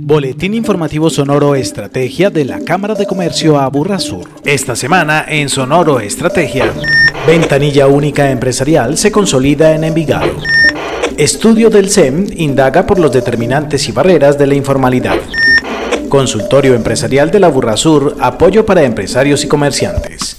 Boletín informativo Sonoro Estrategia de la Cámara de Comercio Aburrasur. Esta semana en Sonoro Estrategia, ventanilla única empresarial se consolida en Envigado. Estudio del SEM indaga por los determinantes y barreras de la informalidad. Consultorio empresarial de la Burrasur, apoyo para empresarios y comerciantes.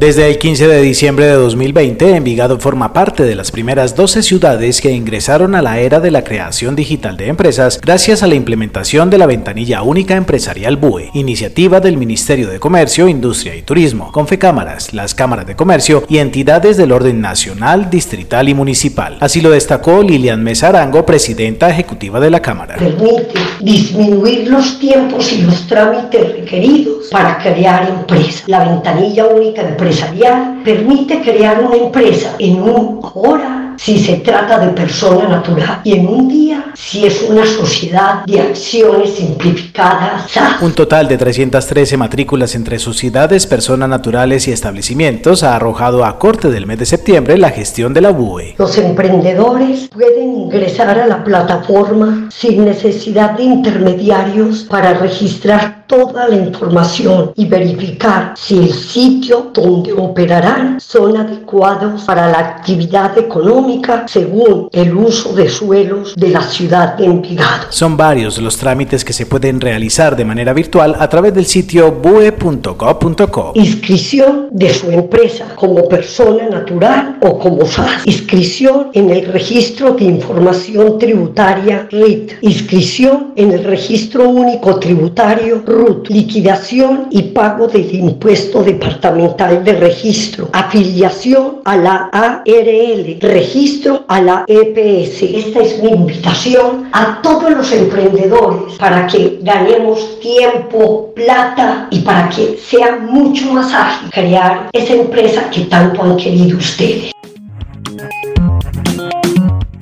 Desde el 15 de diciembre de 2020, Envigado forma parte de las primeras 12 ciudades que ingresaron a la era de la creación digital de empresas gracias a la implementación de la ventanilla única empresarial BUE, iniciativa del Ministerio de Comercio, Industria y Turismo, Confecámaras, las cámaras de comercio y entidades del orden nacional, distrital y municipal. Así lo destacó Lilian Mesarango, presidenta ejecutiva de la Cámara. Permite disminuir los tiempos y los trámites requeridos para crear empresas. La ventanilla única empresarial permite crear una empresa en una hora si se trata de persona natural y en un día si es una sociedad de acciones simplificadas. Un total de 313 matrículas entre sociedades, personas naturales y establecimientos ha arrojado a corte del mes de septiembre la gestión de la BUE. Los emprendedores pueden ingresar a la plataforma sin necesidad de intermediarios para registrar toda la información y verificar si el sitio donde operarán son adecuados para la actividad económica según el uso de suelos de la ciudad de Envigado. Son varios los trámites que se pueden realizar de manera virtual a través del sitio bue.gov.co. Inscripción de su empresa como persona natural o como SAS. Inscripción en el registro de información tributaria RIT. Inscripción en el registro único tributario Liquidación y pago del impuesto departamental de registro. Afiliación a la ARL. Registro a la EPS. Esta es mi invitación a todos los emprendedores para que ganemos tiempo, plata y para que sea mucho más ágil crear esa empresa que tanto han querido ustedes.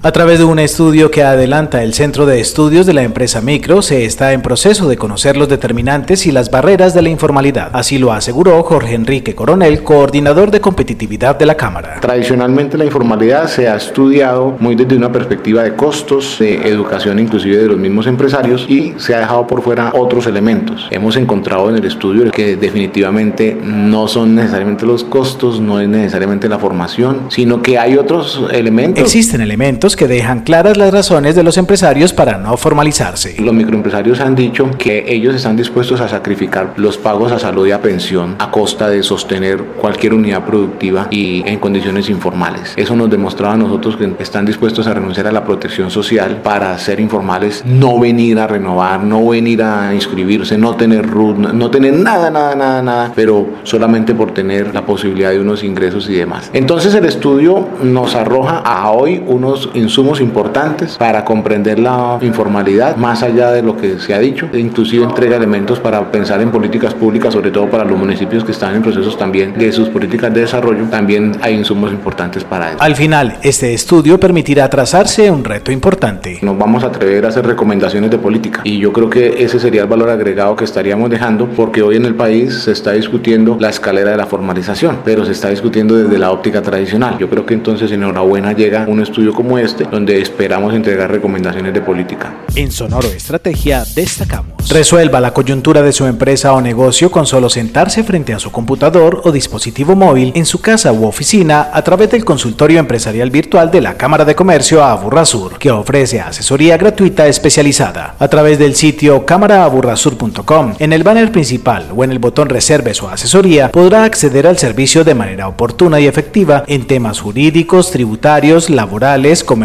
A través de un estudio que adelanta el Centro de Estudios de la empresa Micro, se está en proceso de conocer los determinantes y las barreras de la informalidad. Así lo aseguró Jorge Enrique Coronel, coordinador de competitividad de la Cámara. Tradicionalmente la informalidad se ha estudiado muy desde una perspectiva de costos, de educación inclusive de los mismos empresarios y se ha dejado por fuera otros elementos. Hemos encontrado en el estudio que definitivamente no son necesariamente los costos, no es necesariamente la formación, sino que hay otros elementos. Existen elementos que dejan claras las razones de los empresarios para no formalizarse. Los microempresarios han dicho que ellos están dispuestos a sacrificar los pagos a salud y a pensión a costa de sostener cualquier unidad productiva y en condiciones informales. Eso nos demostraba a nosotros que están dispuestos a renunciar a la protección social para ser informales, no venir a renovar, no venir a inscribirse, no tener RUT, no tener nada, nada, nada, nada, pero solamente por tener la posibilidad de unos ingresos y demás. Entonces el estudio nos arroja a hoy unos insumos importantes para comprender la informalidad más allá de lo que se ha dicho, e inclusive entrega elementos para pensar en políticas públicas, sobre todo para los municipios que están en procesos también de sus políticas de desarrollo, también hay insumos importantes para eso. Al final, este estudio permitirá trazarse un reto importante. Nos vamos a atrever a hacer recomendaciones de política y yo creo que ese sería el valor agregado que estaríamos dejando porque hoy en el país se está discutiendo la escalera de la formalización, pero se está discutiendo desde la óptica tradicional. Yo creo que entonces enhorabuena llega un estudio como este donde esperamos entregar recomendaciones de política. En Sonoro Estrategia destacamos. Resuelva la coyuntura de su empresa o negocio con solo sentarse frente a su computador o dispositivo móvil en su casa u oficina a través del consultorio empresarial virtual de la Cámara de Comercio Aburrasur, que ofrece asesoría gratuita especializada. A través del sitio cámaraaburrasur.com, en el banner principal o en el botón Reserve su asesoría, podrá acceder al servicio de manera oportuna y efectiva en temas jurídicos, tributarios, laborales, comerciales,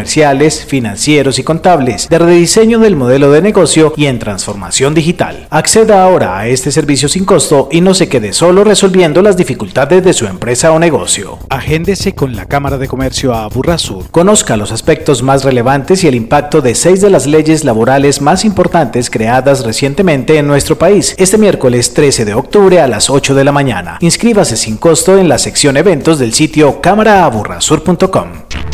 financieros y contables, de rediseño del modelo de negocio y en transformación digital. Acceda ahora a este servicio sin costo y no se quede solo resolviendo las dificultades de su empresa o negocio. Agéndese con la Cámara de Comercio a Aburrasur. Conozca los aspectos más relevantes y el impacto de seis de las leyes laborales más importantes creadas recientemente en nuestro país. Este miércoles 13 de octubre a las 8 de la mañana. Inscríbase sin costo en la sección eventos del sitio cámaraaburrasur.com.